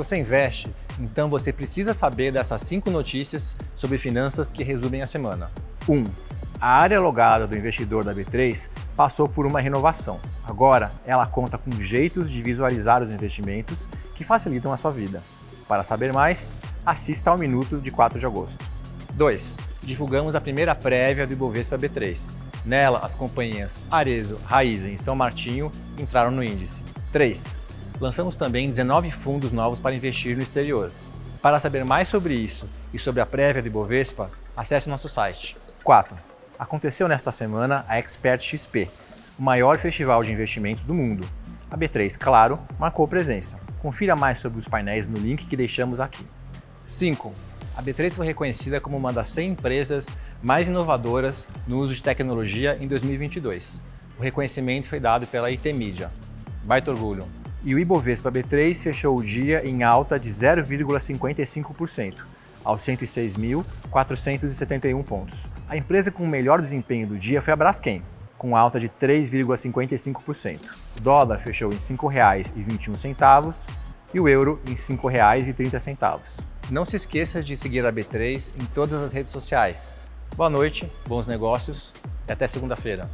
Você investe? Então você precisa saber dessas cinco notícias sobre finanças que resumem a semana. 1. Um, a área logada do investidor da B3 passou por uma renovação. Agora, ela conta com jeitos de visualizar os investimentos que facilitam a sua vida. Para saber mais, assista ao Minuto de 4 de agosto. 2. Divulgamos a primeira prévia do Ibovespa B3. Nela, as companhias Arezo, Raizen e São Martinho entraram no índice. 3. Lançamos também 19 fundos novos para investir no exterior. Para saber mais sobre isso e sobre a prévia do Ibovespa, acesse nosso site. 4 aconteceu nesta semana a Expert XP, o maior festival de investimentos do mundo. A B3, claro, marcou presença. Confira mais sobre os painéis no link que deixamos aqui. 5. A B3 foi reconhecida como uma das 100 empresas mais inovadoras no uso de tecnologia em 2022. O reconhecimento foi dado pela IT Media. Baita orgulho. E o Ibovespa B3 fechou o dia em alta de 0,55% aos 106.471 pontos. A empresa com o melhor desempenho do dia foi a Braskem, com alta de 3,55%. O dólar fechou em R$ 5,21 e o euro em R$ 5,30. Não se esqueça de seguir a B3 em todas as redes sociais. Boa noite, bons negócios e até segunda-feira.